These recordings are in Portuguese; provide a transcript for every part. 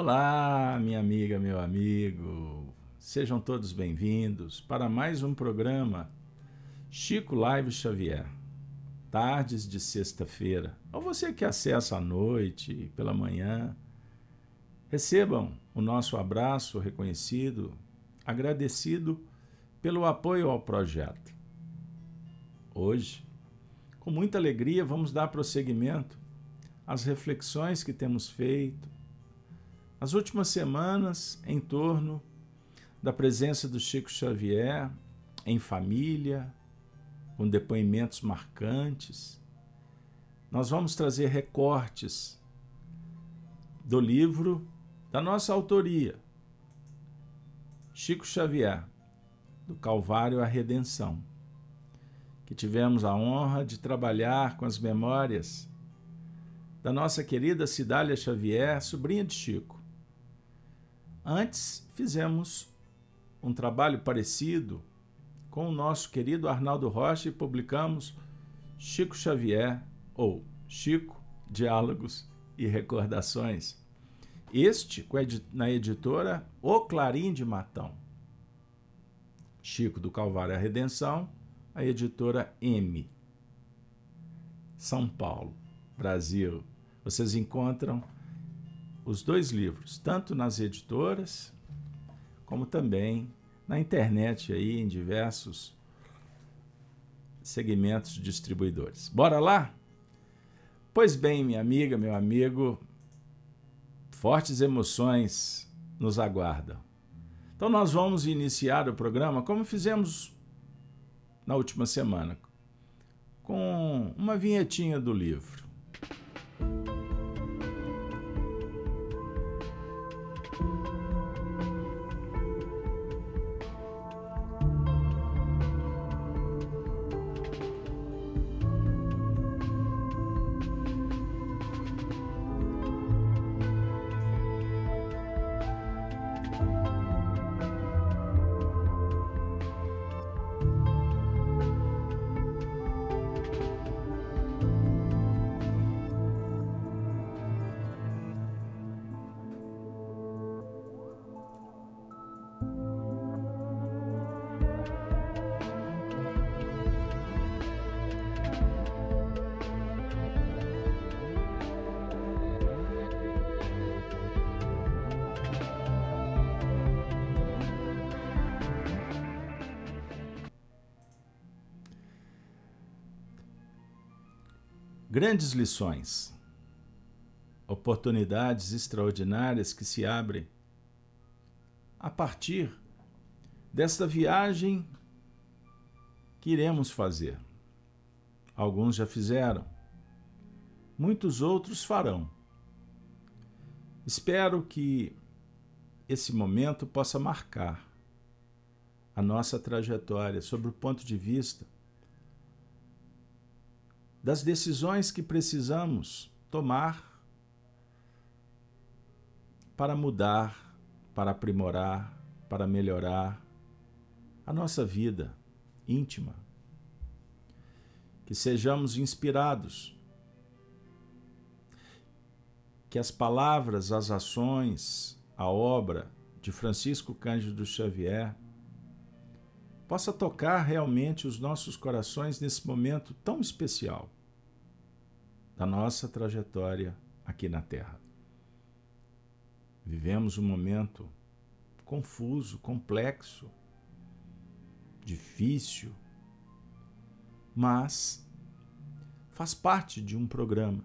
Olá, minha amiga, meu amigo. Sejam todos bem-vindos para mais um programa Chico Live Xavier. Tardes de sexta-feira. Ou você que acessa à noite, pela manhã, recebam o nosso abraço reconhecido, agradecido pelo apoio ao projeto. Hoje, com muita alegria, vamos dar prosseguimento às reflexões que temos feito nas últimas semanas em torno da presença do Chico Xavier em família, com depoimentos marcantes. Nós vamos trazer recortes do livro da nossa autoria, Chico Xavier, do Calvário à Redenção, que tivemos a honra de trabalhar com as memórias da nossa querida Cidália Xavier, sobrinha de Chico. Antes fizemos um trabalho parecido com o nosso querido Arnaldo Rocha e publicamos Chico Xavier ou Chico Diálogos e Recordações. Este na editora O Clarim de Matão. Chico do Calvário à Redenção, a editora M. São Paulo, Brasil. Vocês encontram os dois livros, tanto nas editoras, como também na internet aí em diversos segmentos distribuidores. Bora lá? Pois bem, minha amiga, meu amigo, fortes emoções nos aguardam. Então nós vamos iniciar o programa como fizemos na última semana, com uma vinhetinha do livro. Grandes lições, oportunidades extraordinárias que se abrem a partir desta viagem que iremos fazer. Alguns já fizeram, muitos outros farão. Espero que esse momento possa marcar a nossa trajetória sob o ponto de vista das decisões que precisamos tomar para mudar, para aprimorar, para melhorar a nossa vida íntima. Que sejamos inspirados, que as palavras, as ações, a obra de Francisco Cândido Xavier possa tocar realmente os nossos corações nesse momento tão especial da nossa trajetória aqui na Terra. Vivemos um momento confuso, complexo, difícil, mas faz parte de um programa.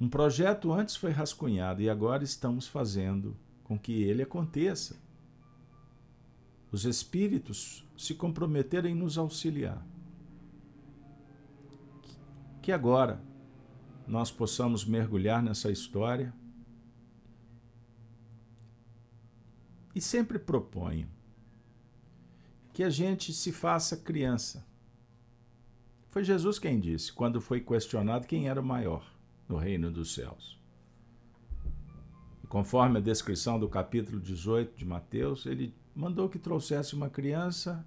Um projeto antes foi rascunhado e agora estamos fazendo com que ele aconteça os Espíritos se comprometeram em nos auxiliar. Que agora nós possamos mergulhar nessa história e sempre proponho que a gente se faça criança. Foi Jesus quem disse, quando foi questionado quem era o maior no reino dos céus. Conforme a descrição do capítulo 18 de Mateus, ele mandou que trouxesse uma criança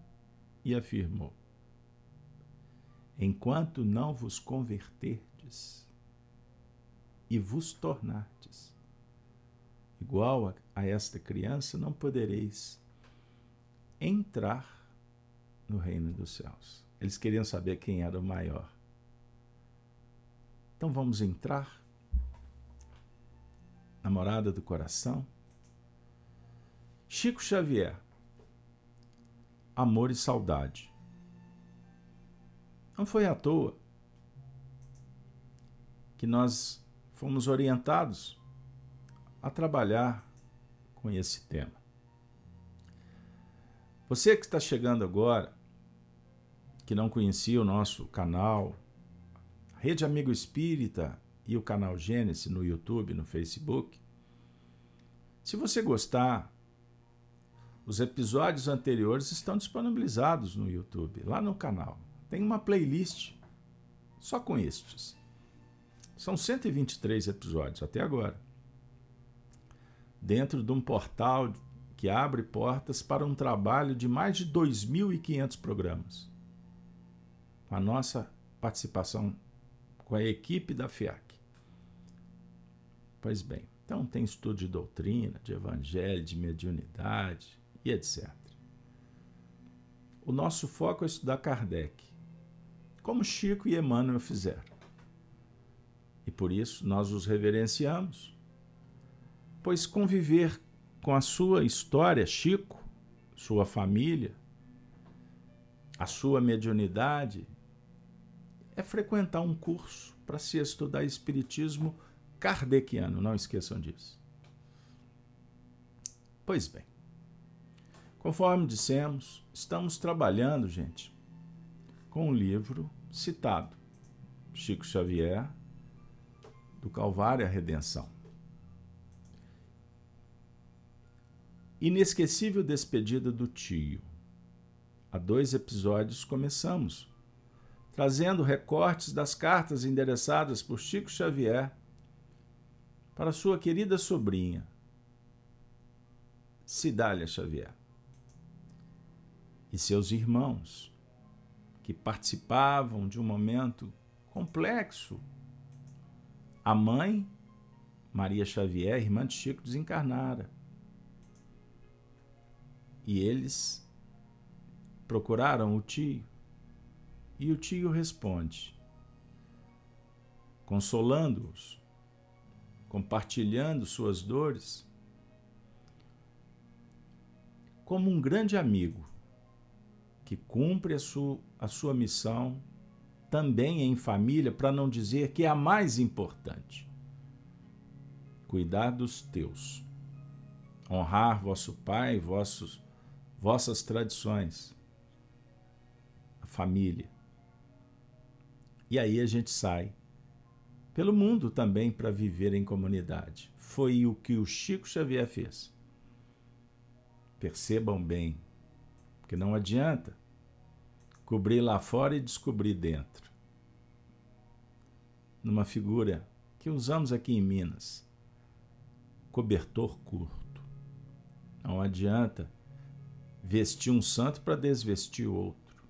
e afirmou: Enquanto não vos converterdes, e vos tornardes igual a, a esta criança, não podereis entrar no reino dos céus. Eles queriam saber quem era o maior. Então vamos entrar na morada do coração. Chico Xavier, amor e saudade. Não foi à toa que nós fomos orientados a trabalhar com esse tema. Você que está chegando agora, que não conhecia o nosso canal, Rede Amigo Espírita e o canal Gênesis no YouTube, no Facebook, se você gostar, os episódios anteriores estão disponibilizados no YouTube, lá no canal. Tem uma playlist só com estes. São 123 episódios até agora. Dentro de um portal que abre portas para um trabalho de mais de 2.500 programas. A nossa participação com a equipe da FIAC. Pois bem, então tem estudo de doutrina, de evangelho, de mediunidade e etc. O nosso foco é estudar Kardec, como Chico e Emmanuel fizeram. E por isso nós os reverenciamos, pois conviver com a sua história, Chico, sua família, a sua mediunidade, é frequentar um curso para se estudar Espiritismo kardeciano, não esqueçam disso. Pois bem, conforme dissemos, estamos trabalhando, gente, com um livro citado, Chico Xavier, do Calvário à Redenção. Inesquecível despedida do tio. Há dois episódios começamos, trazendo recortes das cartas endereçadas por Chico Xavier para sua querida sobrinha, Cidália Xavier, e seus irmãos, que participavam de um momento complexo a mãe, Maria Xavier, irmã de Chico, desencarnara. E eles procuraram o tio. E o tio responde, consolando-os, compartilhando suas dores, como um grande amigo que cumpre a sua, a sua missão também em família, para não dizer que é a mais importante. Cuidar dos teus. Honrar vosso pai, vossos, vossas tradições. A família. E aí a gente sai pelo mundo também para viver em comunidade. Foi o que o Chico Xavier fez. Percebam bem, porque não adianta cobrir lá fora e descobrir dentro. Numa figura que usamos aqui em Minas, cobertor curto. Não adianta vestir um santo para desvestir outro.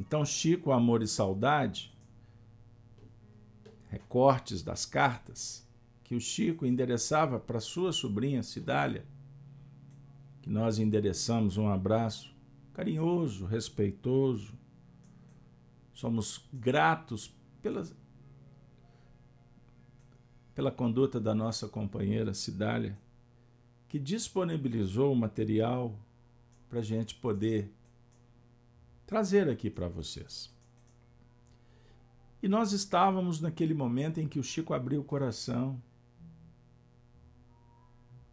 Então, Chico, Amor e Saudade, recortes das cartas que o Chico endereçava para sua sobrinha Cidália, que nós endereçamos um abraço carinhoso, respeitoso. Somos gratos pela, pela conduta da nossa companheira Cidália, que disponibilizou o material para a gente poder trazer aqui para vocês. E nós estávamos naquele momento em que o Chico abriu o coração,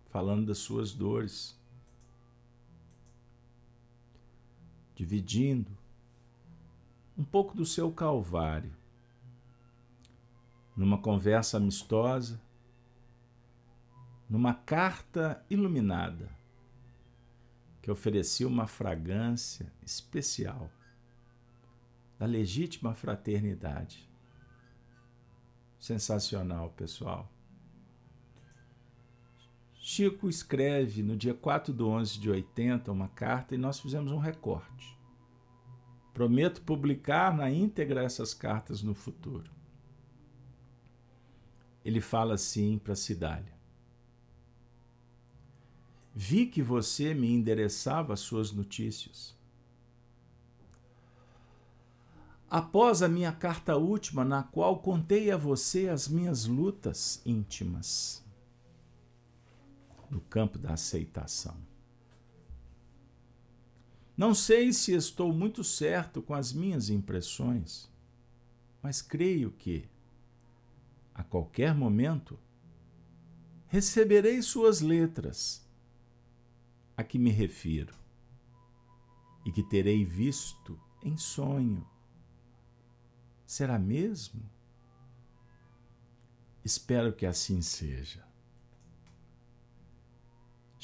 falando das suas dores, dividindo um pouco do seu calvário. Numa conversa amistosa, numa carta iluminada, que oferecia uma fragrância especial da legítima fraternidade. Sensacional, pessoal. Chico escreve no dia 4 de 11 de 80 uma carta e nós fizemos um recorte. Prometo publicar na íntegra essas cartas no futuro. ele fala assim para Cidália: Vi que você me endereçava as suas notícias. Após a minha carta última, na qual contei a você as minhas lutas íntimas no campo da aceitação. Não sei se estou muito certo com as minhas impressões, mas creio que, a qualquer momento, receberei suas letras a que me refiro e que terei visto em sonho. Será mesmo? Espero que assim seja.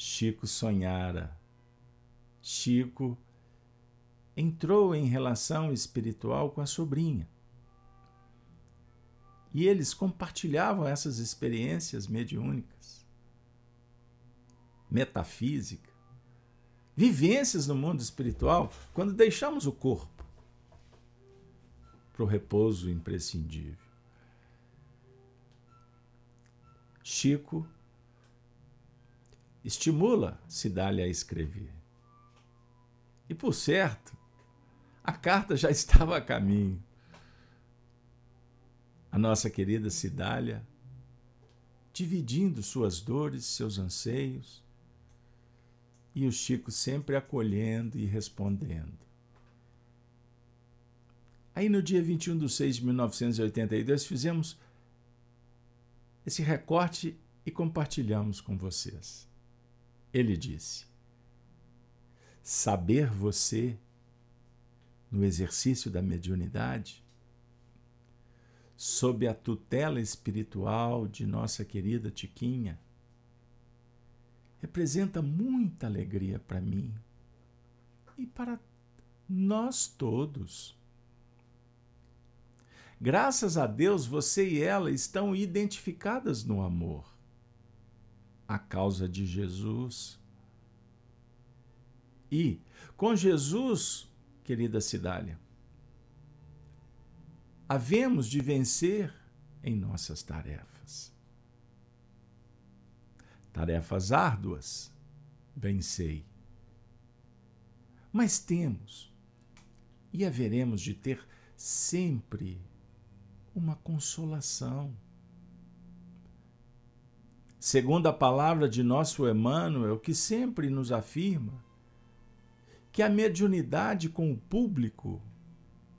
Chico sonhara. Chico entrou em relação espiritual com a sobrinha. E eles compartilhavam essas experiências mediúnicas, metafísica, vivências no mundo espiritual quando deixamos o corpo para o repouso imprescindível. Chico estimula Cidália a escrever. E por certo, a carta já estava a caminho. A nossa querida Cidália, dividindo suas dores, seus anseios, e o Chico sempre acolhendo e respondendo. Aí no dia 21 de 6 de 1982 fizemos esse recorte e compartilhamos com vocês. Ele disse: Saber você no exercício da mediunidade, sob a tutela espiritual de nossa querida Tiquinha, representa muita alegria para mim e para nós todos. Graças a Deus, você e ela estão identificadas no amor. A causa de Jesus. E, com Jesus, querida Cidália, havemos de vencer em nossas tarefas. Tarefas árduas, bem sei. Mas temos e haveremos de ter sempre uma consolação. Segundo a palavra de nosso Emmanuel, que sempre nos afirma que a mediunidade com o público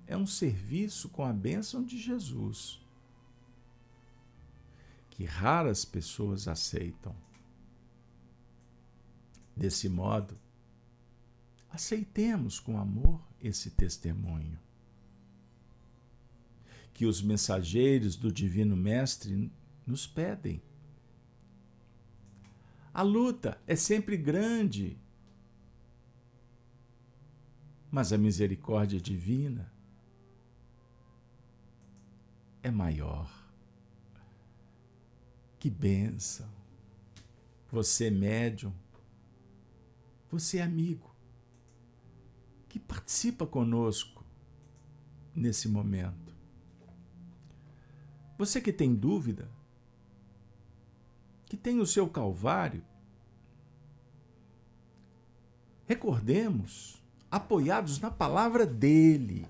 é um serviço com a bênção de Jesus, que raras pessoas aceitam. Desse modo, aceitemos com amor esse testemunho que os mensageiros do Divino Mestre nos pedem. A luta é sempre grande, mas a misericórdia divina é maior. Que bênção! Você, médium, você, amigo, que participa conosco nesse momento. Você que tem dúvida, que tem o seu Calvário, recordemos, apoiados na palavra dele.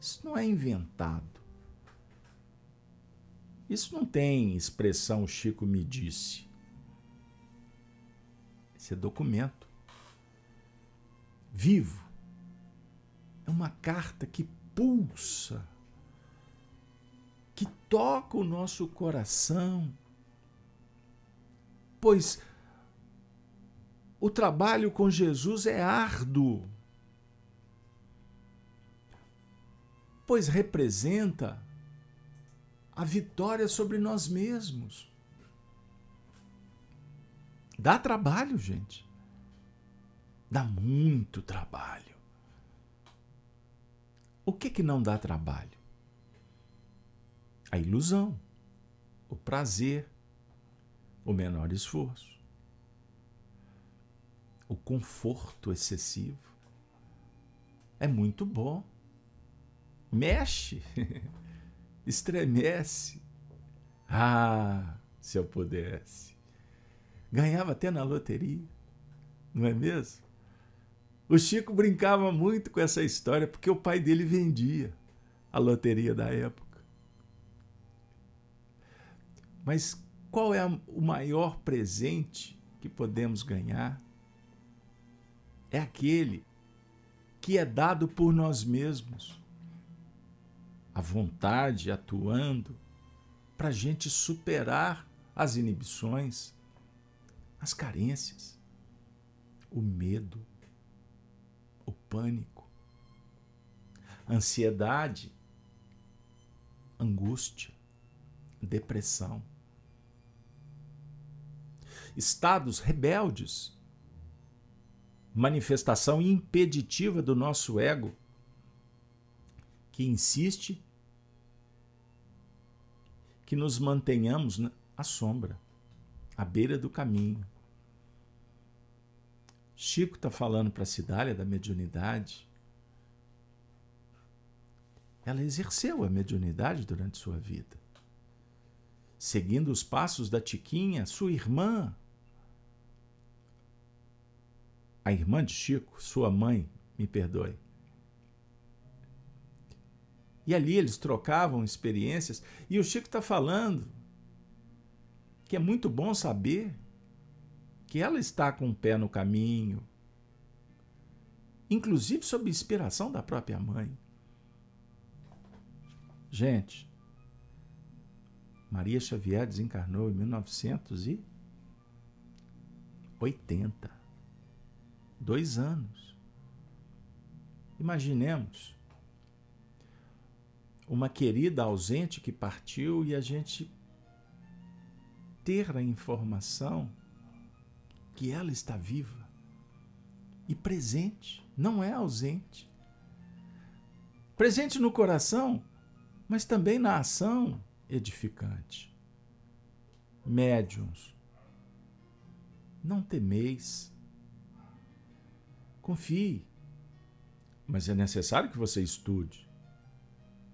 Isso não é inventado. Isso não tem expressão Chico me disse. Esse é documento. Vivo. É uma carta que pulsa que toca o nosso coração. Pois o trabalho com Jesus é árduo, pois representa a vitória sobre nós mesmos. Dá trabalho, gente. Dá muito trabalho. O que que não dá trabalho? a ilusão, o prazer, o menor esforço, o conforto excessivo. É muito bom. Mexe, estremece. Ah, se eu pudesse. Ganhava até na loteria, não é mesmo? O Chico brincava muito com essa história porque o pai dele vendia a loteria da época. Mas qual é o maior presente que podemos ganhar? É aquele que é dado por nós mesmos. A vontade atuando para a gente superar as inibições, as carências, o medo o pânico, ansiedade, angústia, depressão. Estados rebeldes, manifestação impeditiva do nosso ego, que insiste que nos mantenhamos à sombra, à beira do caminho, Chico está falando para a Cidália da mediunidade. Ela exerceu a mediunidade durante sua vida, seguindo os passos da Tiquinha, sua irmã. A irmã de Chico, sua mãe, me perdoe. E ali eles trocavam experiências, e o Chico está falando que é muito bom saber que ela está com o pé no caminho, inclusive sob inspiração da própria mãe. Gente, Maria Xavier desencarnou em 1980. Dois anos. Imaginemos uma querida ausente que partiu e a gente ter a informação que ela está viva e presente, não é ausente. Presente no coração, mas também na ação edificante. Médiuns, não temeis. Confie, mas é necessário que você estude,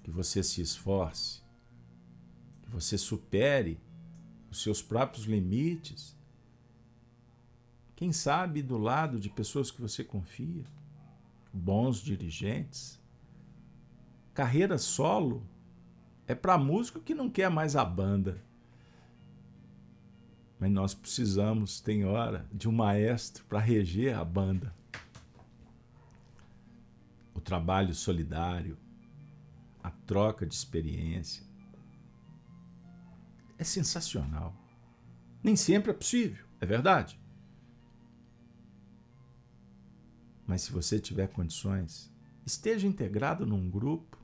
que você se esforce, que você supere os seus próprios limites quem sabe do lado de pessoas que você confia, bons dirigentes. Carreira solo é para músico que não quer mais a banda. Mas nós precisamos, tem hora, de um maestro para reger a banda. O trabalho solidário, a troca de experiência. É sensacional. Nem sempre é possível, é verdade. Mas se você tiver condições, esteja integrado num grupo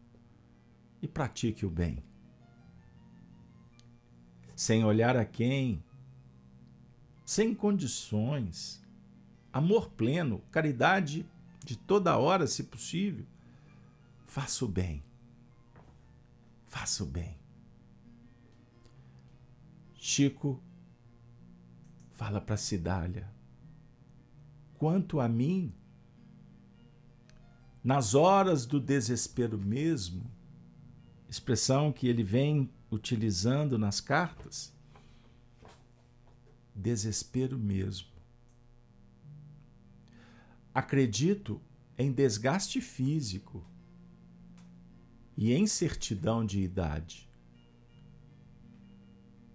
e pratique o bem. Sem olhar a quem, sem condições, amor pleno, caridade de toda hora, se possível. Faça o bem. Faça o bem. Chico fala para Cidália: quanto a mim, nas horas do desespero mesmo, expressão que ele vem utilizando nas cartas, desespero mesmo. Acredito em desgaste físico e em certidão de idade.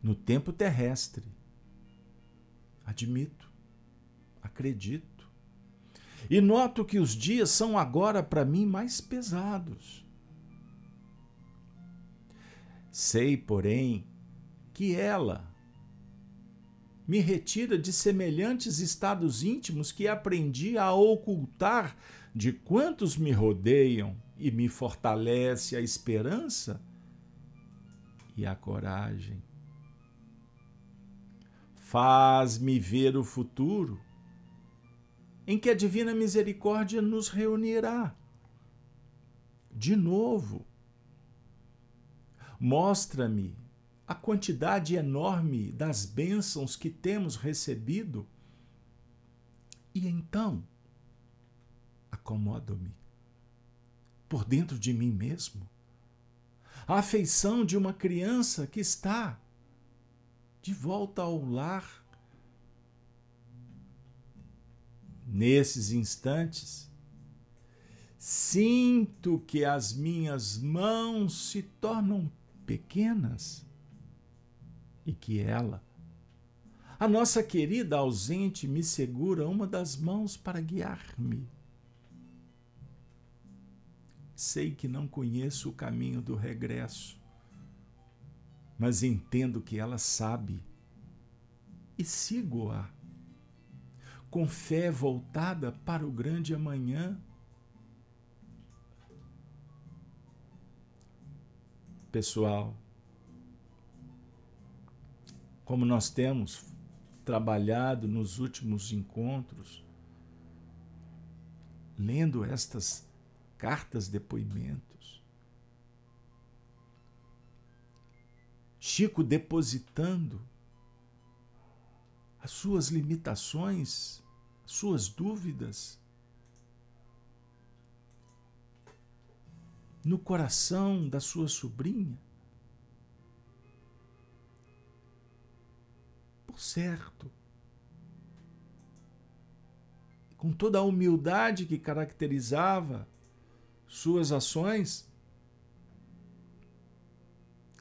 No tempo terrestre, admito, acredito. E noto que os dias são agora para mim mais pesados. Sei, porém, que ela me retira de semelhantes estados íntimos que aprendi a ocultar de quantos me rodeiam e me fortalece a esperança e a coragem. Faz-me ver o futuro em que a divina misericórdia nos reunirá. De novo, mostra-me a quantidade enorme das bênçãos que temos recebido e então acomodo-me por dentro de mim mesmo. A afeição de uma criança que está de volta ao lar. Nesses instantes, sinto que as minhas mãos se tornam pequenas e que ela, a nossa querida ausente, me segura uma das mãos para guiar-me. Sei que não conheço o caminho do regresso, mas entendo que ela sabe e sigo-a, com fé voltada para o grande amanhã. Pessoal, como nós temos trabalhado nos últimos encontros, lendo estas cartas, depoimentos. Chico depositando as suas limitações, suas dúvidas no coração da sua sobrinha. Certo, com toda a humildade que caracterizava suas ações,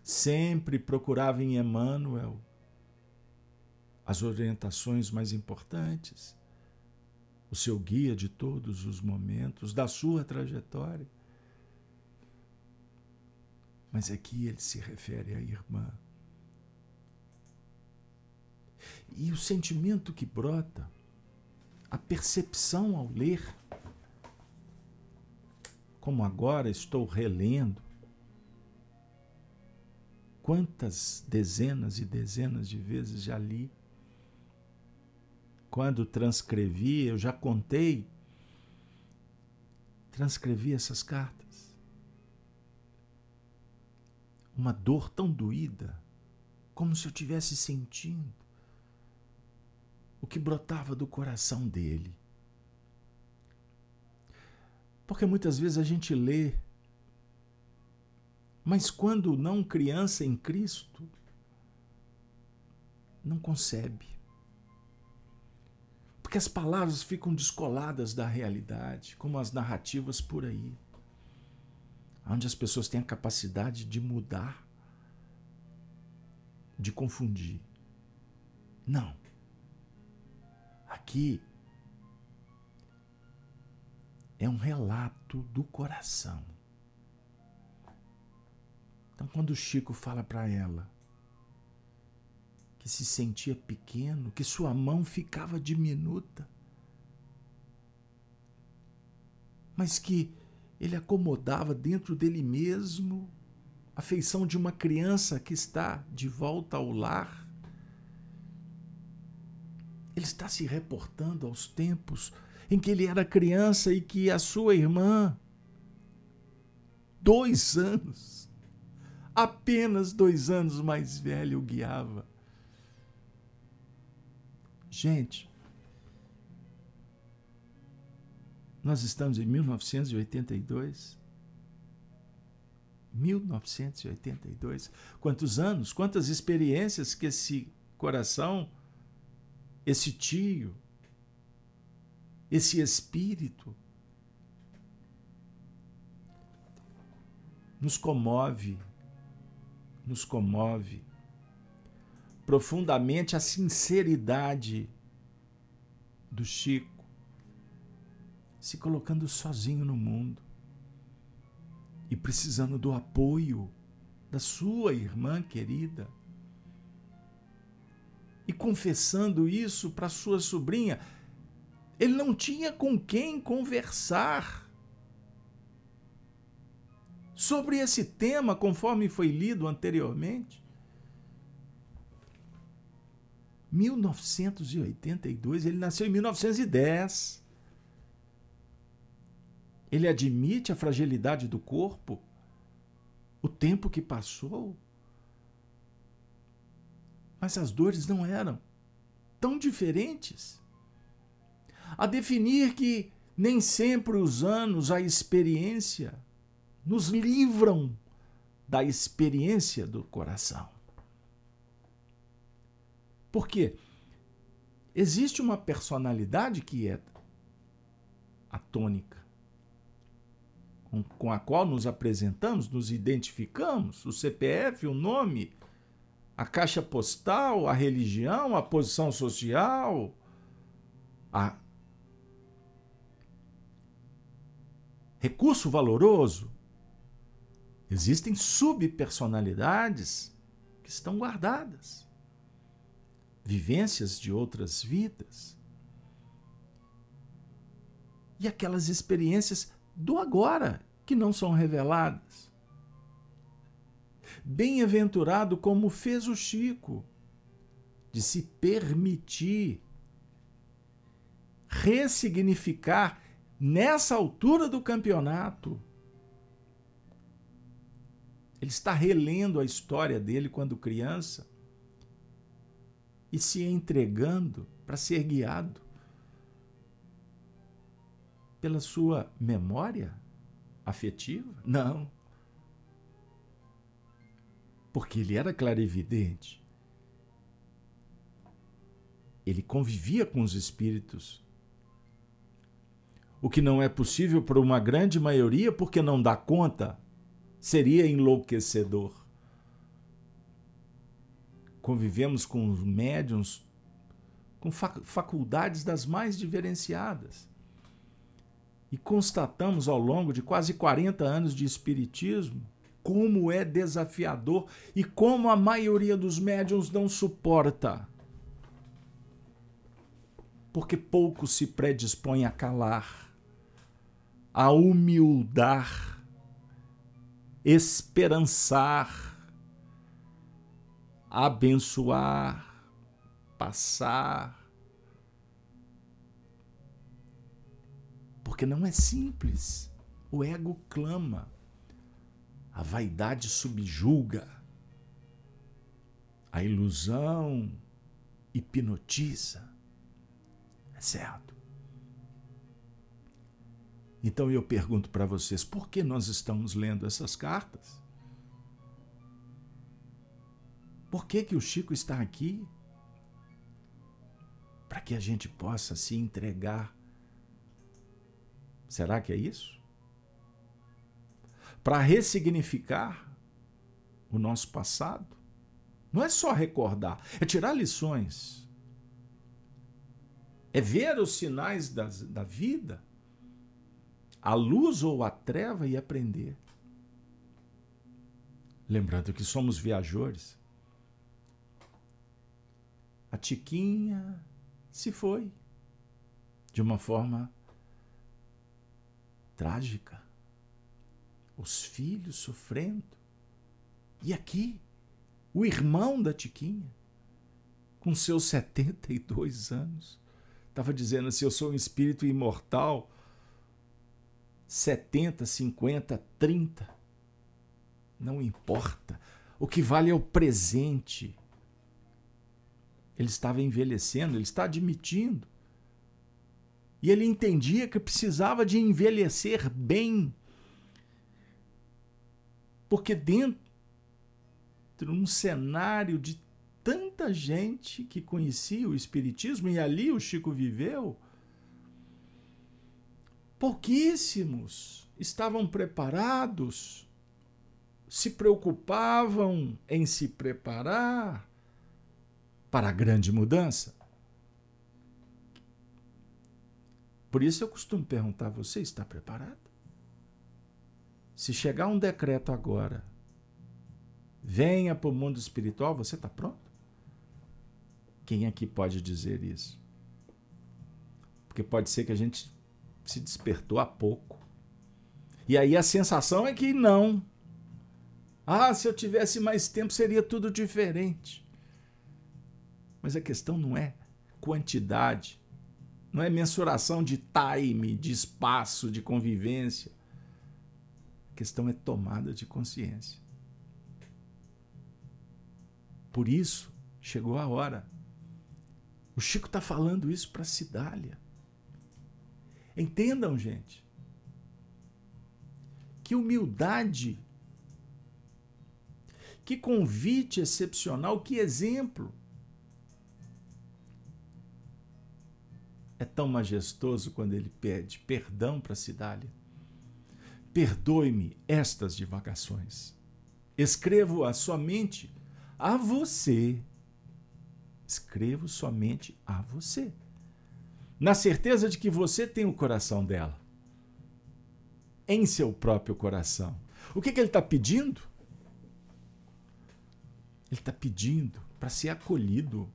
sempre procurava em Emmanuel as orientações mais importantes, o seu guia de todos os momentos da sua trajetória. Mas aqui ele se refere à irmã. E o sentimento que brota, a percepção ao ler, como agora estou relendo, quantas dezenas e dezenas de vezes já li. Quando transcrevi, eu já contei, transcrevi essas cartas. Uma dor tão doída, como se eu tivesse sentindo o que brotava do coração dele. Porque muitas vezes a gente lê, mas quando não criança em Cristo, não concebe. Porque as palavras ficam descoladas da realidade, como as narrativas por aí, onde as pessoas têm a capacidade de mudar, de confundir. Não. Aqui é um relato do coração. Então, quando o Chico fala para ela que se sentia pequeno, que sua mão ficava diminuta, mas que ele acomodava dentro dele mesmo a feição de uma criança que está de volta ao lar. Ele está se reportando aos tempos em que ele era criança e que a sua irmã, dois anos, apenas dois anos mais velha, o guiava. Gente, nós estamos em 1982. 1982. Quantos anos, quantas experiências que esse coração, esse tio, esse espírito nos comove, nos comove profundamente a sinceridade do Chico se colocando sozinho no mundo e precisando do apoio da sua irmã querida e confessando isso para sua sobrinha ele não tinha com quem conversar sobre esse tema, conforme foi lido anteriormente. 1982, ele nasceu em 1910. Ele admite a fragilidade do corpo, o tempo que passou. Mas as dores não eram tão diferentes a definir que nem sempre os anos, a experiência, nos livram da experiência do coração. Por quê? Existe uma personalidade que é a tônica, com, com a qual nos apresentamos, nos identificamos, o CPF, o nome, a caixa postal, a religião, a posição social, a recurso valoroso. Existem subpersonalidades que estão guardadas, vivências de outras vidas. E aquelas experiências do agora que não são reveladas. Bem-aventurado como fez o Chico, de se permitir ressignificar nessa altura do campeonato. Ele está relendo a história dele quando criança e se entregando para ser guiado pela sua memória afetiva? Não. Porque ele era clarividente. Ele convivia com os espíritos. O que não é possível para uma grande maioria porque não dá conta seria enlouquecedor. Convivemos com médiums com faculdades das mais diferenciadas e constatamos ao longo de quase 40 anos de espiritismo como é desafiador e como a maioria dos médiums não suporta. Porque pouco se predispõe a calar, a humildar, esperançar, abençoar, passar, Porque não é simples. O ego clama. A vaidade subjuga. A ilusão hipnotiza. É certo. Então eu pergunto para vocês, por que nós estamos lendo essas cartas? Por que, que o Chico está aqui? Para que a gente possa se entregar Será que é isso? Para ressignificar o nosso passado. Não é só recordar, é tirar lições. É ver os sinais das, da vida, a luz ou a treva e aprender. Lembrando que somos viajores. A Tiquinha se foi de uma forma trágica. Os filhos sofrendo. E aqui, o irmão da Tiquinha, com seus 72 anos, estava dizendo assim: Eu sou um espírito imortal. 70, 50, 30. Não importa. O que vale é o presente. Ele estava envelhecendo, ele está admitindo. E ele entendia que precisava de envelhecer bem. Porque dentro de um cenário de tanta gente que conhecia o Espiritismo, e ali o Chico viveu, pouquíssimos estavam preparados, se preocupavam em se preparar para a grande mudança. Por isso eu costumo perguntar: você está preparado? Se chegar um decreto agora, venha para o mundo espiritual, você está pronto? Quem aqui pode dizer isso? Porque pode ser que a gente se despertou há pouco. E aí a sensação é que não. Ah, se eu tivesse mais tempo seria tudo diferente. Mas a questão não é quantidade, não é mensuração de time, de espaço, de convivência. Questão é tomada de consciência. Por isso, chegou a hora. O Chico está falando isso para Cidália. Entendam, gente, que humildade, que convite excepcional, que exemplo. é tão majestoso quando ele pede perdão para Cidália. Perdoe-me estas divagações. Escrevo-a somente a você. Escrevo somente a você. Na certeza de que você tem o coração dela. Em seu próprio coração. O que, que ele está pedindo? Ele está pedindo para ser acolhido.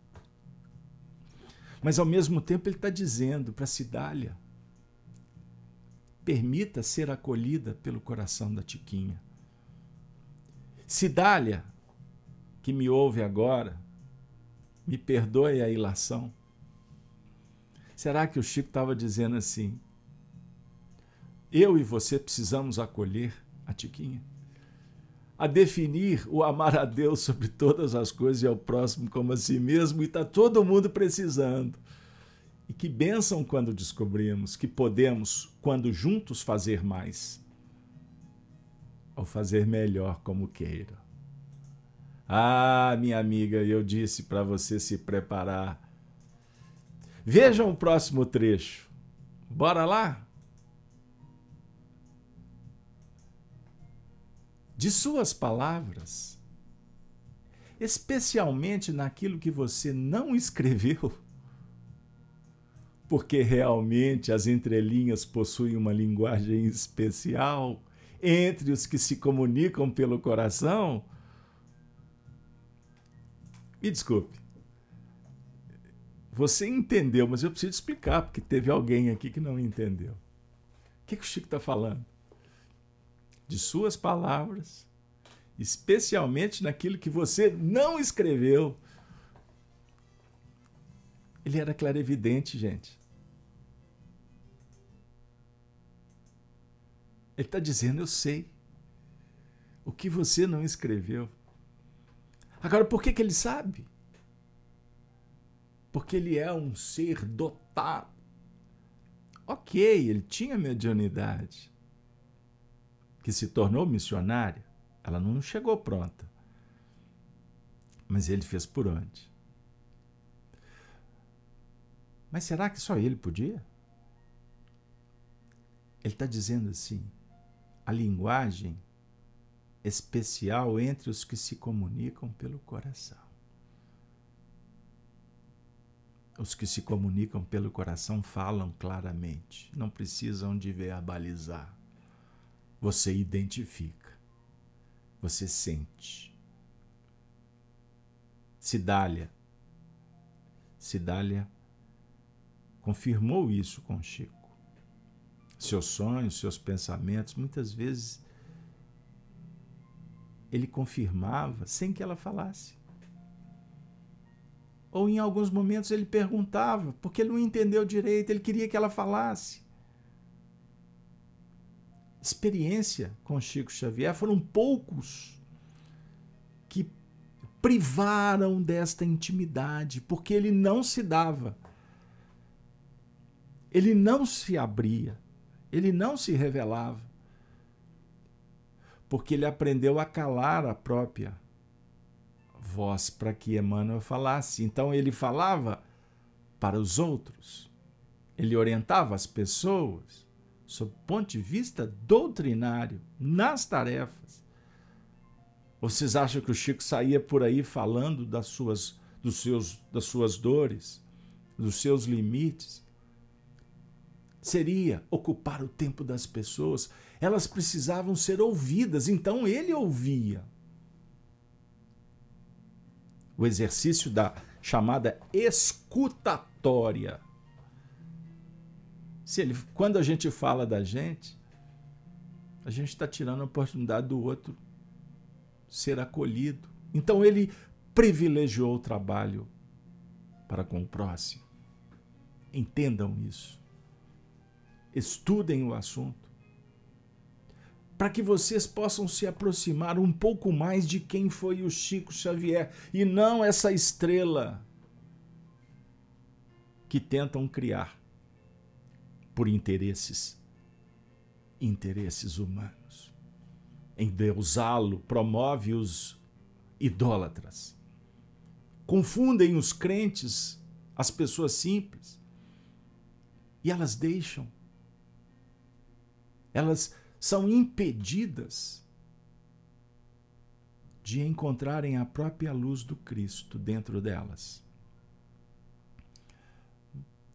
Mas ao mesmo tempo ele está dizendo para Cidália: permita ser acolhida pelo coração da Tiquinha. Cidália, que me ouve agora, me perdoe a ilação. Será que o Chico estava dizendo assim? Eu e você precisamos acolher a Tiquinha? A definir o amar a Deus sobre todas as coisas e ao próximo como a si mesmo, e está todo mundo precisando. E que bênção quando descobrimos que podemos, quando juntos, fazer mais. Ou fazer melhor como queira. Ah, minha amiga, eu disse para você se preparar. Vejam o próximo trecho. Bora lá? De suas palavras, especialmente naquilo que você não escreveu, porque realmente as entrelinhas possuem uma linguagem especial entre os que se comunicam pelo coração me desculpe. Você entendeu, mas eu preciso explicar, porque teve alguém aqui que não entendeu. O que, que o Chico está falando? De suas palavras, especialmente naquilo que você não escreveu. Ele era clarividente, gente. Ele está dizendo: Eu sei. O que você não escreveu. Agora, por que, que ele sabe? Porque ele é um ser dotado. Ok, ele tinha mediunidade, que se tornou missionária. Ela não chegou pronta. Mas ele fez por onde? Mas será que só ele podia? Ele está dizendo assim: a linguagem especial entre os que se comunicam pelo coração. Os que se comunicam pelo coração falam claramente, não precisam de verbalizar. Você identifica, você sente. Cidália. Cidália confirmou isso com Chico. Seus sonhos, seus pensamentos, muitas vezes ele confirmava sem que ela falasse. Ou em alguns momentos ele perguntava, porque ele não entendeu direito, ele queria que ela falasse. Experiência com Chico Xavier foram poucos que privaram desta intimidade, porque ele não se dava. Ele não se abria, ele não se revelava porque ele aprendeu a calar a própria voz para que Emmanuel falasse. Então ele falava para os outros, ele orientava as pessoas sob o ponto de vista doutrinário, nas tarefas. Vocês acham que o Chico saía por aí falando das suas, dos seus, das suas dores, dos seus limites? Seria ocupar o tempo das pessoas, elas precisavam ser ouvidas, então ele ouvia. O exercício da chamada escutatória. Se ele, quando a gente fala da gente, a gente está tirando a oportunidade do outro ser acolhido. Então ele privilegiou o trabalho para com o próximo. Entendam isso. Estudem o assunto para que vocês possam se aproximar um pouco mais de quem foi o Chico Xavier e não essa estrela que tentam criar por interesses interesses humanos. Endeusá-lo promove os idólatras. Confundem os crentes, as pessoas simples, E elas deixam. Elas são impedidas de encontrarem a própria luz do Cristo dentro delas.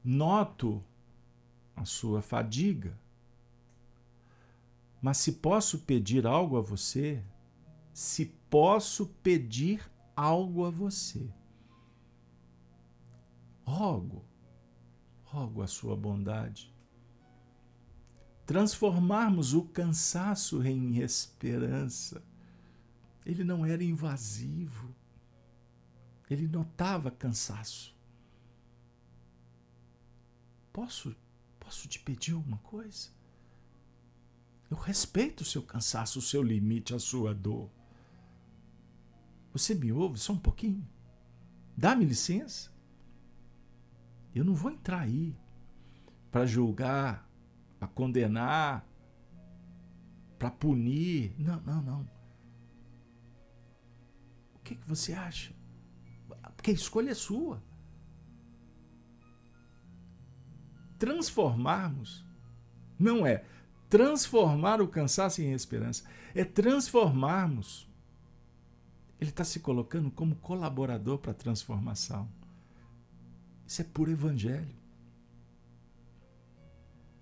Noto a sua fadiga, mas se posso pedir algo a você, se posso pedir algo a você, rogo, rogo a sua bondade, transformarmos o cansaço em esperança. Ele não era invasivo, ele notava cansaço. Posso, posso te pedir alguma coisa? Eu respeito o seu cansaço, o seu limite, a sua dor. Você me ouve só um pouquinho? Dá-me licença? Eu não vou entrar aí para julgar, para condenar, para punir. Não, não, não. O que, que você acha? Porque a escolha é sua. Transformarmos não é transformar o cansaço em esperança, é transformarmos. Ele está se colocando como colaborador para a transformação. Isso é puro evangelho.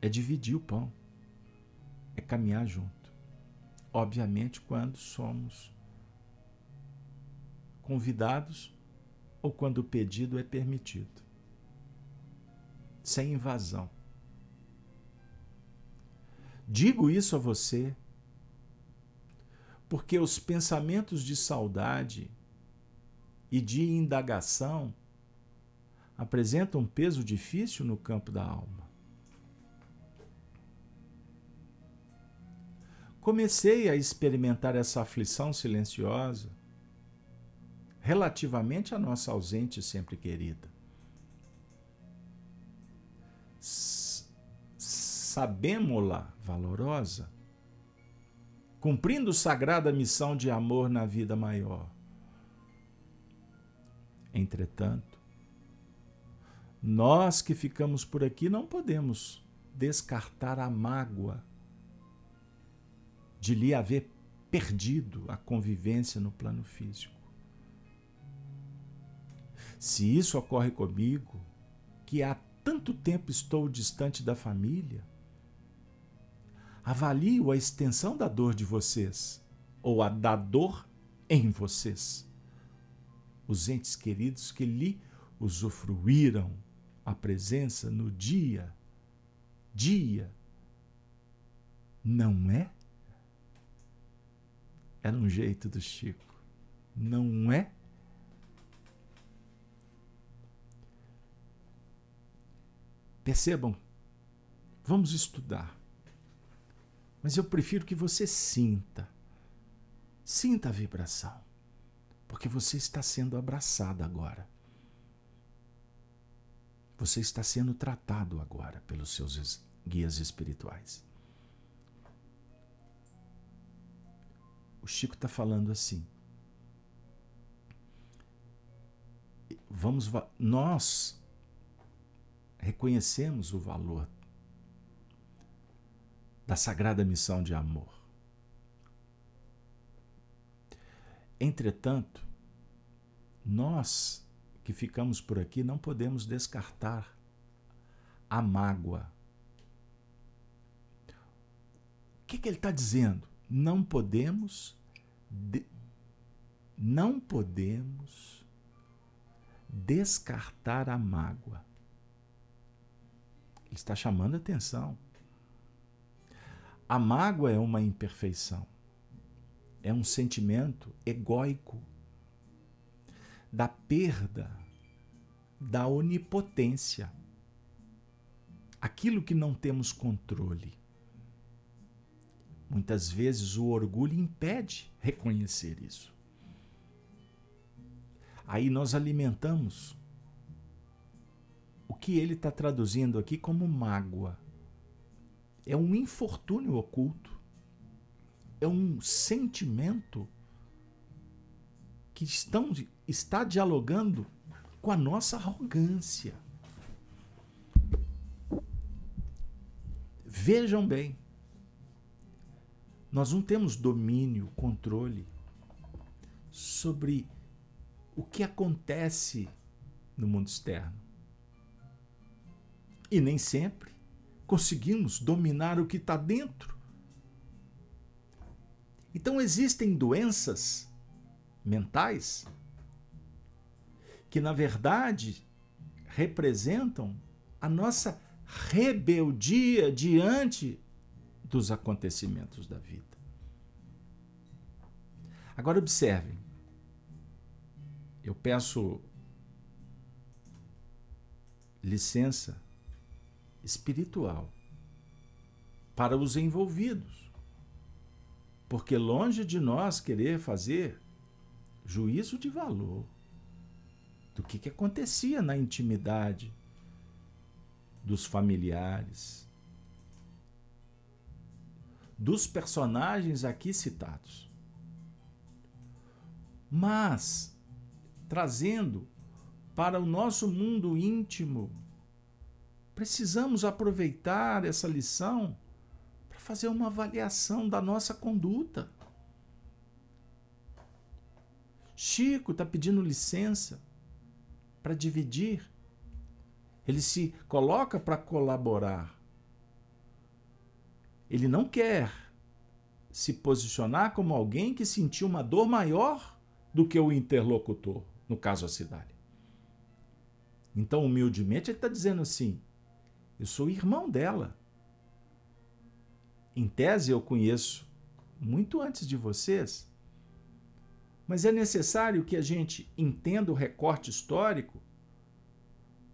É dividir o pão. É caminhar junto. Obviamente, quando somos convidados ou quando o pedido é permitido. Sem invasão. Digo isso a você porque os pensamentos de saudade e de indagação apresentam um peso difícil no campo da alma. Comecei a experimentar essa aflição silenciosa relativamente à nossa ausente sempre querida sabemos-la valorosa, cumprindo sagrada missão de amor na vida maior. Entretanto, nós que ficamos por aqui não podemos descartar a mágoa de lhe haver perdido a convivência no plano físico. Se isso ocorre comigo, que há tanto tempo estou distante da família, avalio a extensão da dor de vocês, ou a da dor em vocês. Os entes queridos que lhe usufruíram a presença no dia, dia, não é? Era um jeito do Chico, não é? Percebam, vamos estudar. Mas eu prefiro que você sinta. Sinta a vibração. Porque você está sendo abraçado agora. Você está sendo tratado agora pelos seus guias espirituais. O Chico está falando assim. Vamos, nós reconhecemos o valor da sagrada missão de amor. Entretanto, nós que ficamos por aqui não podemos descartar a mágoa. O que, que ele está dizendo? Não podemos, de, não podemos descartar a mágoa. Ele está chamando a atenção. A mágoa é uma imperfeição. É um sentimento egóico da perda, da onipotência. Aquilo que não temos controle. Muitas vezes o orgulho impede reconhecer isso. Aí nós alimentamos o que ele está traduzindo aqui como mágoa é um infortúnio oculto, é um sentimento que estão, está dialogando com a nossa arrogância. Vejam bem, nós não temos domínio, controle sobre o que acontece no mundo externo. E nem sempre conseguimos dominar o que está dentro. Então existem doenças mentais que, na verdade, representam a nossa rebeldia diante dos acontecimentos da vida. Agora, observem. Eu peço licença espiritual para os envolvidos. Porque longe de nós querer fazer juízo de valor do que, que acontecia na intimidade dos familiares, dos personagens aqui citados. Mas trazendo para o nosso mundo íntimo, precisamos aproveitar essa lição para fazer uma avaliação da nossa conduta. Chico está pedindo licença para dividir. Ele se coloca para colaborar. Ele não quer se posicionar como alguém que sentiu uma dor maior do que o interlocutor, no caso a cidade. Então, humildemente, ele está dizendo assim: eu sou irmão dela. Em tese, eu conheço muito antes de vocês. Mas é necessário que a gente entenda o recorte histórico,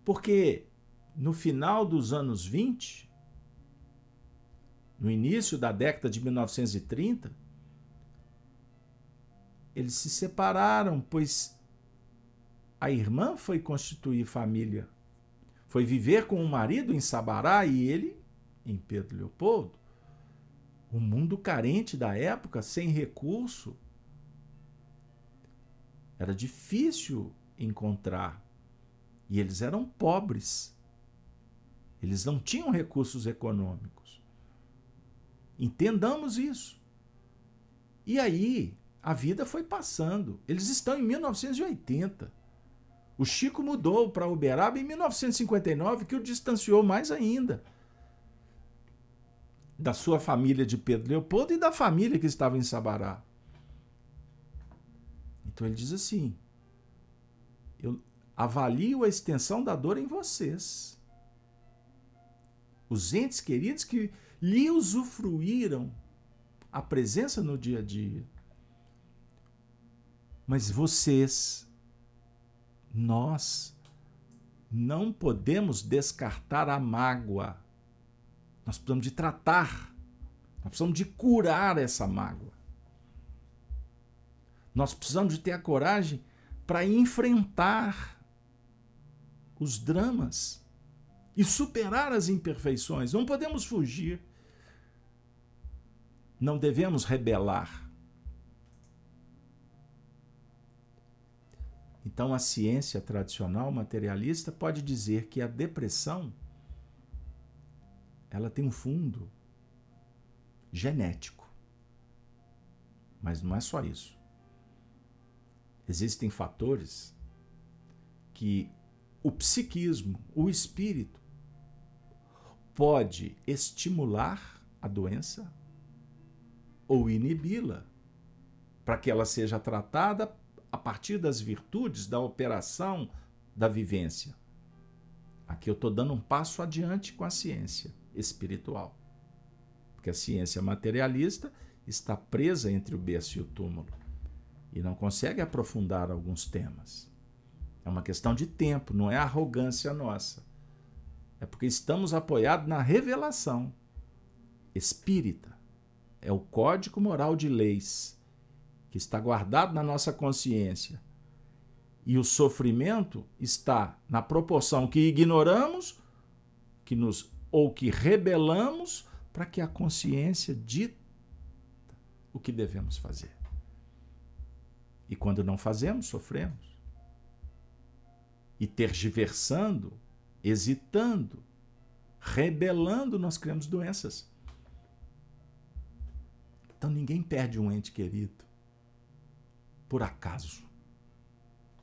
porque no final dos anos 20, no início da década de 1930, eles se separaram, pois a irmã foi constituir família, foi viver com o marido em Sabará e ele em Pedro Leopoldo. O mundo carente da época, sem recurso, era difícil encontrar. E eles eram pobres. Eles não tinham recursos econômicos. Entendamos isso. E aí, a vida foi passando. Eles estão em 1980. O Chico mudou para Uberaba em 1959, que o distanciou mais ainda da sua família de Pedro Leopoldo e da família que estava em Sabará. Então ele diz assim: eu avalio a extensão da dor em vocês. Os entes queridos que lhe usufruíram a presença no dia a dia. Mas vocês, nós, não podemos descartar a mágoa. Nós precisamos de tratar, nós precisamos de curar essa mágoa. Nós precisamos de ter a coragem para enfrentar os dramas e superar as imperfeições. Não podemos fugir. Não devemos rebelar. Então, a ciência tradicional materialista pode dizer que a depressão ela tem um fundo genético. Mas não é só isso. Existem fatores que o psiquismo, o espírito, pode estimular a doença ou inibi-la para que ela seja tratada a partir das virtudes da operação da vivência. Aqui eu estou dando um passo adiante com a ciência espiritual. Porque a ciência materialista está presa entre o berço e o túmulo e não consegue aprofundar alguns temas. É uma questão de tempo, não é arrogância nossa. É porque estamos apoiados na revelação espírita. É o código moral de leis que está guardado na nossa consciência. E o sofrimento está na proporção que ignoramos, que nos ou que rebelamos para que a consciência dita o que devemos fazer. E quando não fazemos, sofremos. E tergiversando, hesitando, rebelando, nós criamos doenças. Então ninguém perde um ente querido por acaso.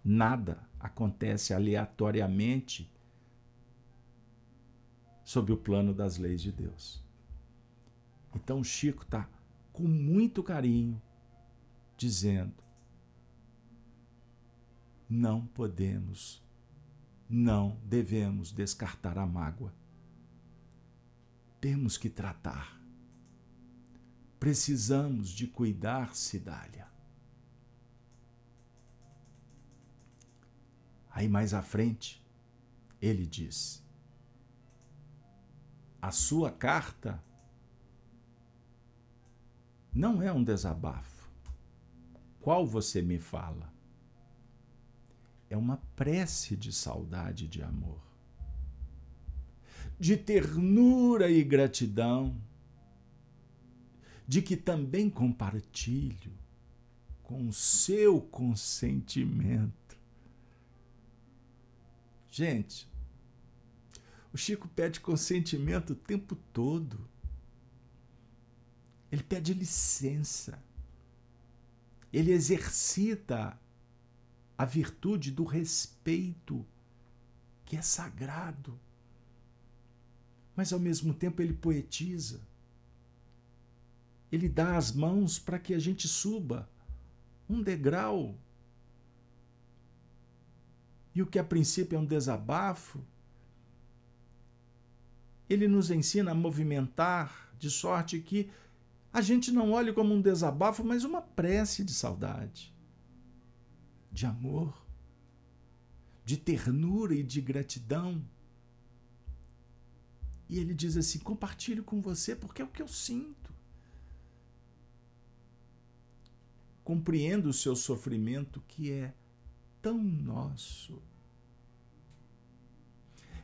Nada acontece aleatoriamente sob o plano das leis de Deus. Então o Chico está com muito carinho dizendo: não podemos, não devemos descartar a mágoa. Temos que tratar Precisamos de cuidar, Cidália. Aí mais à frente, ele diz: A sua carta não é um desabafo. Qual você me fala? É uma prece de saudade de amor, de ternura e gratidão de que também compartilho com o seu consentimento. Gente, o Chico pede consentimento o tempo todo. Ele pede licença. Ele exercita a virtude do respeito, que é sagrado. Mas ao mesmo tempo ele poetiza. Ele dá as mãos para que a gente suba um degrau. E o que a princípio é um desabafo, ele nos ensina a movimentar de sorte que a gente não olhe como um desabafo, mas uma prece de saudade, de amor, de ternura e de gratidão. E ele diz assim: compartilho com você porque é o que eu sinto. Compreendo o seu sofrimento que é tão nosso.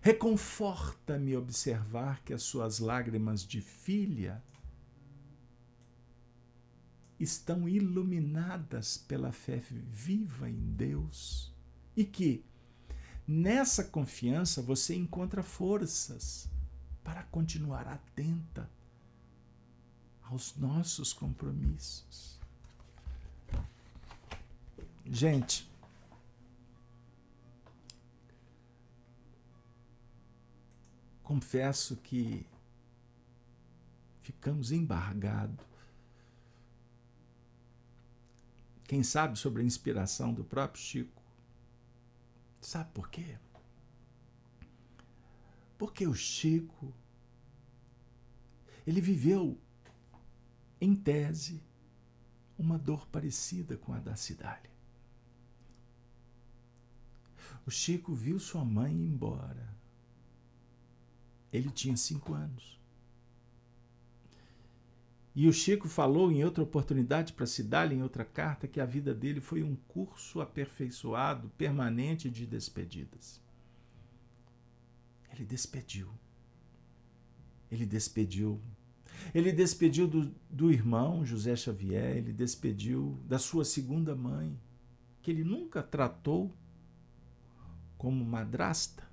Reconforta-me observar que as suas lágrimas de filha estão iluminadas pela fé viva em Deus e que nessa confiança você encontra forças para continuar atenta aos nossos compromissos. Gente, confesso que ficamos embargados. Quem sabe sobre a inspiração do próprio Chico? Sabe por quê? Porque o Chico ele viveu em tese uma dor parecida com a da Cidália. O Chico viu sua mãe ir embora. Ele tinha cinco anos. E o Chico falou em outra oportunidade para se em outra carta que a vida dele foi um curso aperfeiçoado, permanente de despedidas. Ele despediu. Ele despediu. Ele despediu do, do irmão José Xavier, ele despediu da sua segunda mãe, que ele nunca tratou como madrasta,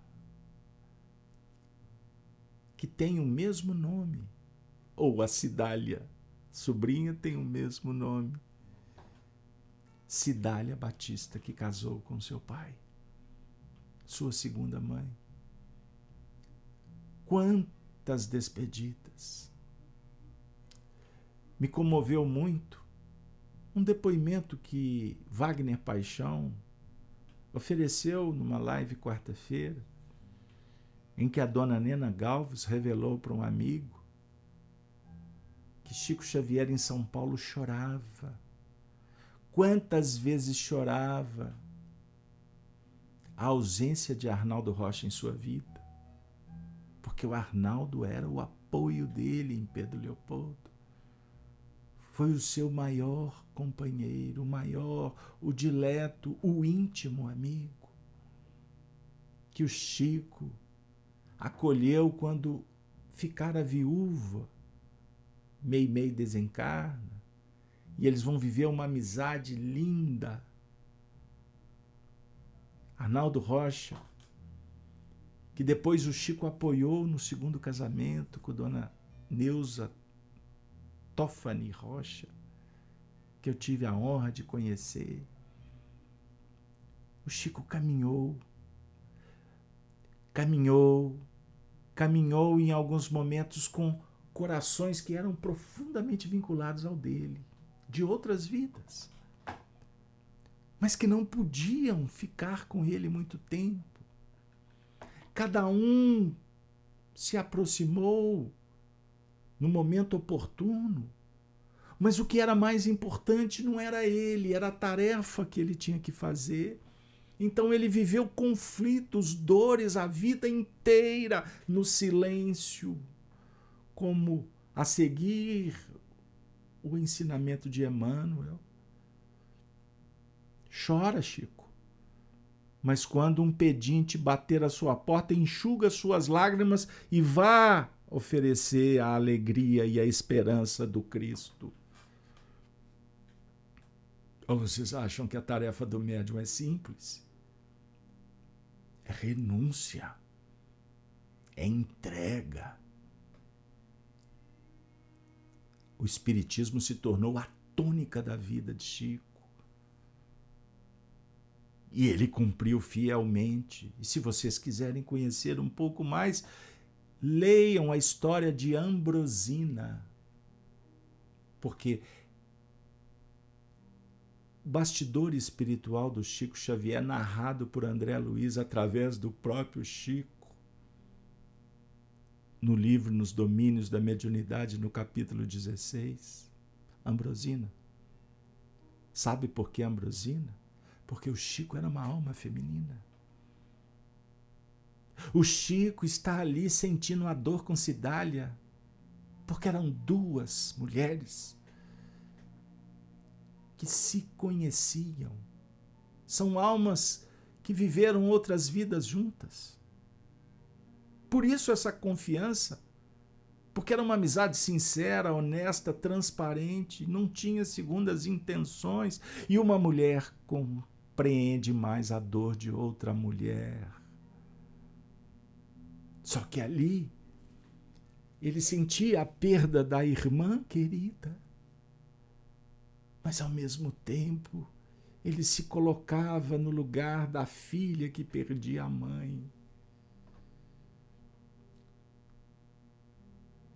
que tem o mesmo nome, ou a Cidália, sobrinha, tem o mesmo nome. Cidália Batista, que casou com seu pai, sua segunda mãe. Quantas despedidas! Me comoveu muito um depoimento que Wagner Paixão ofereceu numa live quarta-feira, em que a dona Nena Galves revelou para um amigo que Chico Xavier em São Paulo chorava. Quantas vezes chorava a ausência de Arnaldo Rocha em sua vida? Porque o Arnaldo era o apoio dele em Pedro Leopoldo foi o seu maior companheiro, o maior, o dileto, o íntimo amigo, que o Chico acolheu quando ficara viúva, Meimei desencarna, e eles vão viver uma amizade linda. Arnaldo Rocha que depois o Chico apoiou no segundo casamento com Dona Neuza Toffani Rocha, que eu tive a honra de conhecer. O Chico caminhou, caminhou, caminhou em alguns momentos com corações que eram profundamente vinculados ao dele, de outras vidas, mas que não podiam ficar com ele muito tempo. Cada um se aproximou no momento oportuno, mas o que era mais importante não era ele, era a tarefa que ele tinha que fazer. Então ele viveu conflitos, dores a vida inteira no silêncio como a seguir o ensinamento de Emmanuel. Chora, Chico. Mas quando um pedinte bater a sua porta, enxuga suas lágrimas e vá oferecer a alegria e a esperança do Cristo. Ou vocês acham que a tarefa do médium é simples? É renúncia, é entrega o Espiritismo se tornou a tônica da vida de Chico. E ele cumpriu fielmente. E se vocês quiserem conhecer um pouco mais, leiam a história de Ambrosina. Porque o bastidor espiritual do Chico Xavier, narrado por André Luiz através do próprio Chico, no livro Nos Domínios da Mediunidade, no capítulo 16. Ambrosina. Sabe por que Ambrosina? Porque o Chico era uma alma feminina. O Chico está ali sentindo a dor com Cidália, porque eram duas mulheres que se conheciam. São almas que viveram outras vidas juntas. Por isso essa confiança, porque era uma amizade sincera, honesta, transparente, não tinha segundas intenções, e uma mulher compreende mais a dor de outra mulher. Só que ali ele sentia a perda da irmã querida, mas ao mesmo tempo ele se colocava no lugar da filha que perdia a mãe.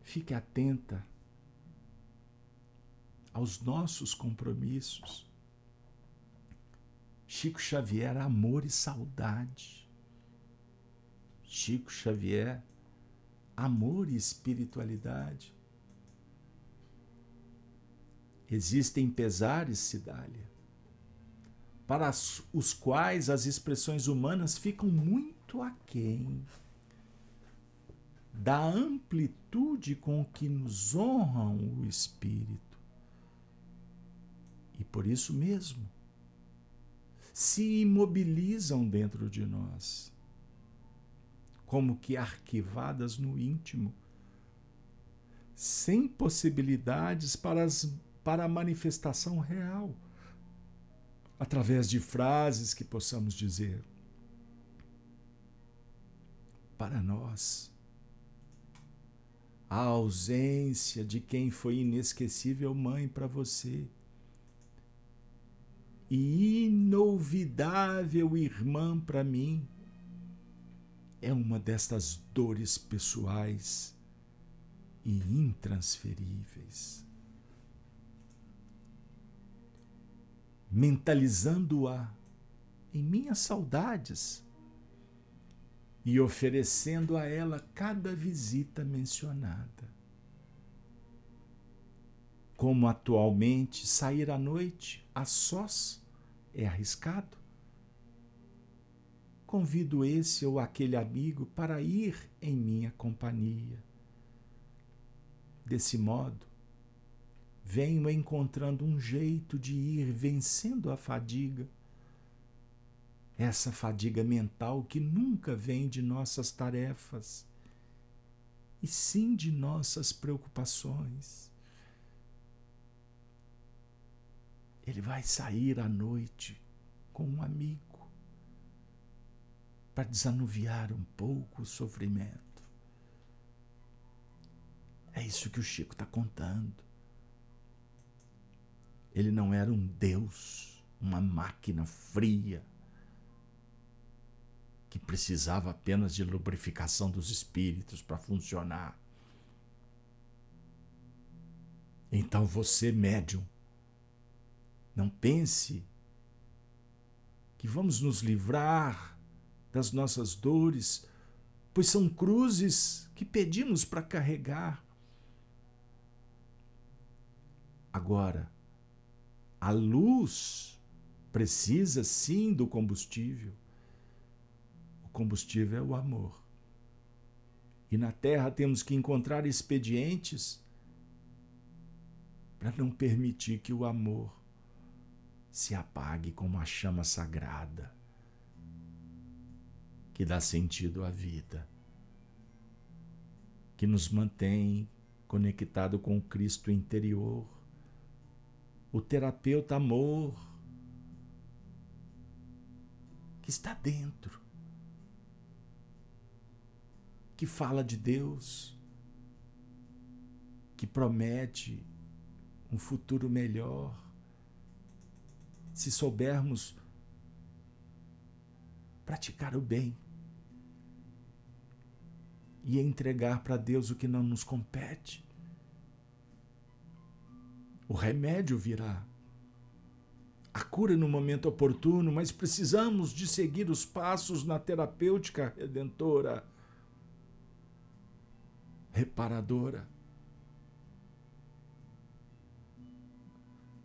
Fique atenta aos nossos compromissos. Chico Xavier, amor e saudade. Chico Xavier, amor e espiritualidade. Existem pesares, Cidália, para os quais as expressões humanas ficam muito aquém da amplitude com que nos honram o Espírito. E por isso mesmo, se imobilizam dentro de nós, como que arquivadas no íntimo, sem possibilidades para, as, para a manifestação real, através de frases que possamos dizer. Para nós, a ausência de quem foi inesquecível mãe para você e inolvidável irmã para mim é uma destas dores pessoais e intransferíveis. Mentalizando-a em minhas saudades, e oferecendo a ela cada visita mencionada. Como atualmente sair à noite a sós é arriscado, convido esse ou aquele amigo para ir em minha companhia. Desse modo, venho encontrando um jeito de ir vencendo a fadiga essa fadiga mental que nunca vem de nossas tarefas, e sim de nossas preocupações. Ele vai sair à noite com um amigo para desanuviar um pouco o sofrimento. É isso que o Chico está contando. Ele não era um Deus, uma máquina fria, que precisava apenas de lubrificação dos espíritos para funcionar. Então você, médium, não pense que vamos nos livrar das nossas dores, pois são cruzes que pedimos para carregar. Agora, a luz precisa sim do combustível. O combustível é o amor. E na terra temos que encontrar expedientes para não permitir que o amor se apague como a chama sagrada que dá sentido à vida, que nos mantém conectado com o Cristo interior, o terapeuta amor que está dentro, que fala de Deus, que promete um futuro melhor. Se soubermos praticar o bem e entregar para Deus o que não nos compete. O remédio virá. A cura no momento oportuno, mas precisamos de seguir os passos na terapêutica redentora, reparadora.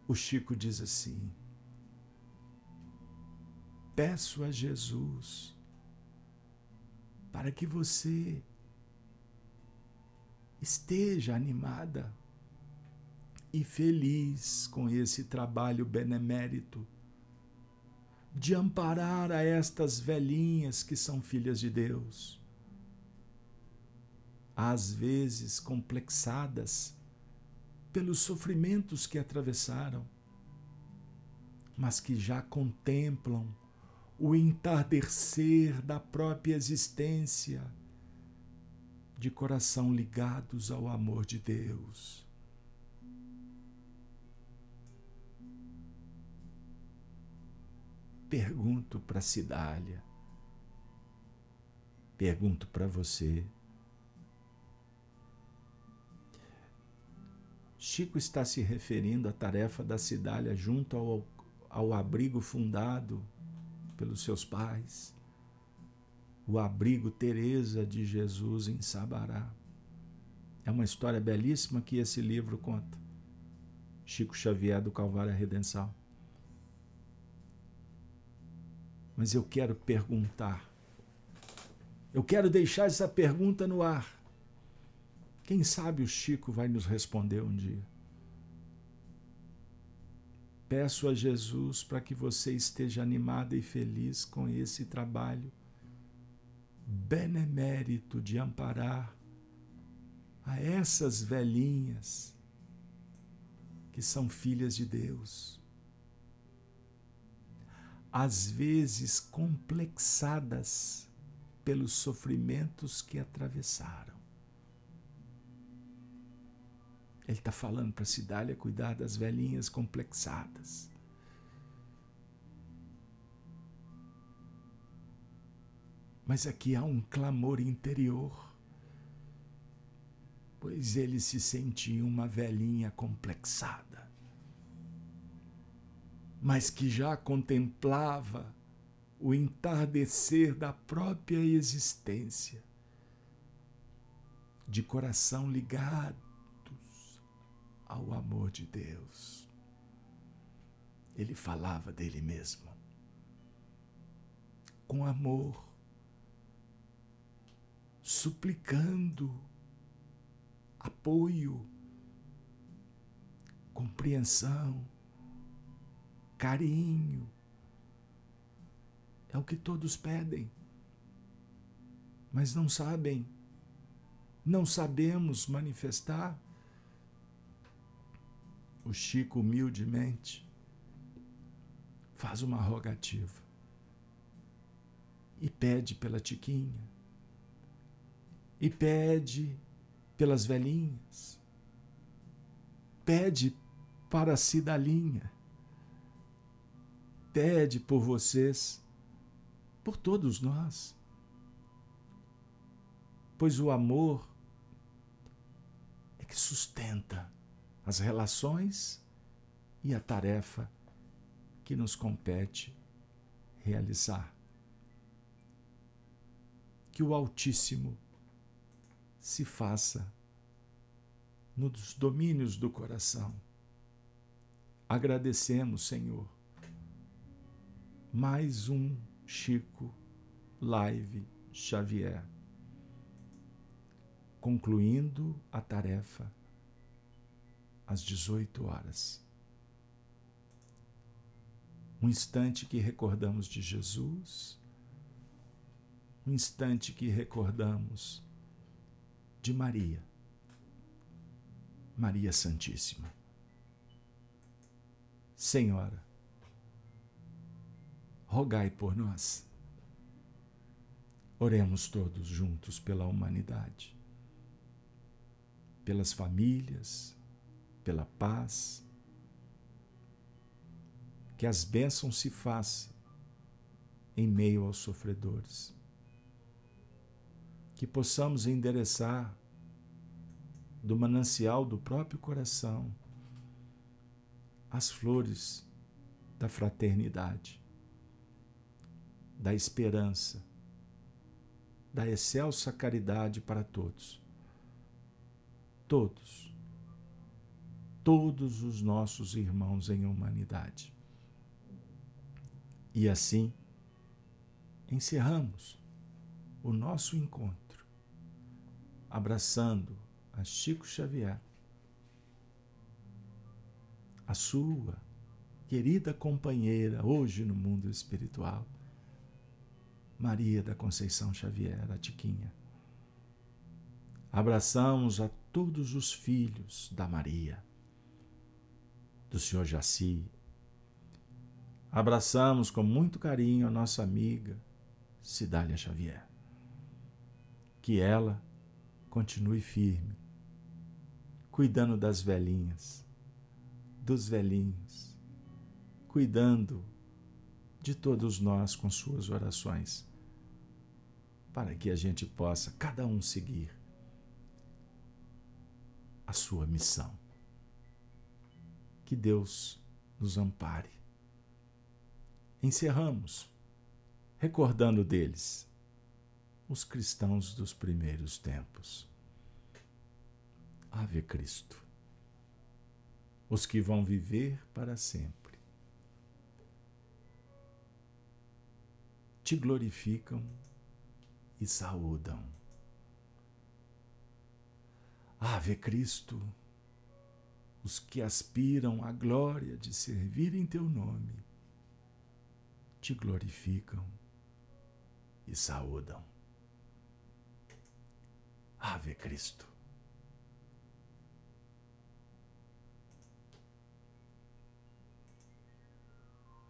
O Chico diz assim: peço a Jesus para que você esteja animada e feliz com esse trabalho benemérito de amparar a estas velhinhas que são filhas de Deus, às vezes complexadas pelos sofrimentos que atravessaram, mas que já contemplam o entardecer da própria existência, de coração ligados ao amor de Deus. Pergunto para Cidália, pergunto para você. Chico está se referindo à tarefa da Cidália junto ao, ao abrigo fundado pelos seus pais, o abrigo Teresa de Jesus em Sabará. É uma história belíssima que esse livro conta. Chico Xavier do Calvário Redenção. Mas eu quero perguntar. Eu quero deixar essa pergunta no ar. Quem sabe o Chico vai nos responder um dia. Peço a Jesus para que você esteja animada e feliz com esse trabalho benemérito de amparar a essas velhinhas que são filhas de Deus, às vezes complexadas pelos sofrimentos que atravessaram. Ele está falando para Cidália cuidar das velhinhas complexadas. Mas aqui há um clamor interior, pois ele se sentia uma velhinha complexada, mas que já contemplava o entardecer da própria existência, de coração ligado ao amor de Deus. Ele falava dele mesmo. Com amor, suplicando apoio, compreensão, carinho. É o que todos pedem, mas não sabem, não sabemos manifestar o Chico humildemente faz uma rogativa. e pede pela Tiquinha, e pede pelas velhinhas, pede para a Cidalinha, pede por vocês, por todos nós, pois o amor é que sustenta as relações e a tarefa que nos compete realizar. Que o Altíssimo se faça nos domínios do coração. Agradecemos, Senhor, mais um Chico Live Xavier, concluindo a tarefa às 18 horas. Um instante que recordamos de Jesus, um instante que recordamos de Maria, Maria Santíssima. Senhora, rogai por nós. Oremos todos juntos pela humanidade, pelas famílias, pela paz. Que as bênçãos se façam em meio aos sofredores que possamos endereçar do manancial do próprio coração as flores da fraternidade, da esperança, da excelsa caridade para todos. Todos, todos os nossos irmãos em humanidade. E assim, encerramos o nosso encontro abraçando a Chico Xavier, a sua querida companheira hoje no mundo espiritual, Maria da Conceição Xavier, a Tiquinha. Abraçamos a todos os filhos da Maria, do Senhor Jaci. Abraçamos com muito carinho a nossa amiga Cidália Xavier. Que ela continue firme, cuidando das velhinhas, dos velhinhos, cuidando de todos nós com suas orações, para que a gente possa, cada um, seguir a sua missão. Que Deus nos ampare. Encerramos recordando deles os cristãos dos primeiros tempos. Ave Cristo, os que vão viver para sempre. Te glorificam e saúdam. Ave Cristo, os que aspiram à glória de servir em teu nome, te glorificam e saúdam. Ave Cristo.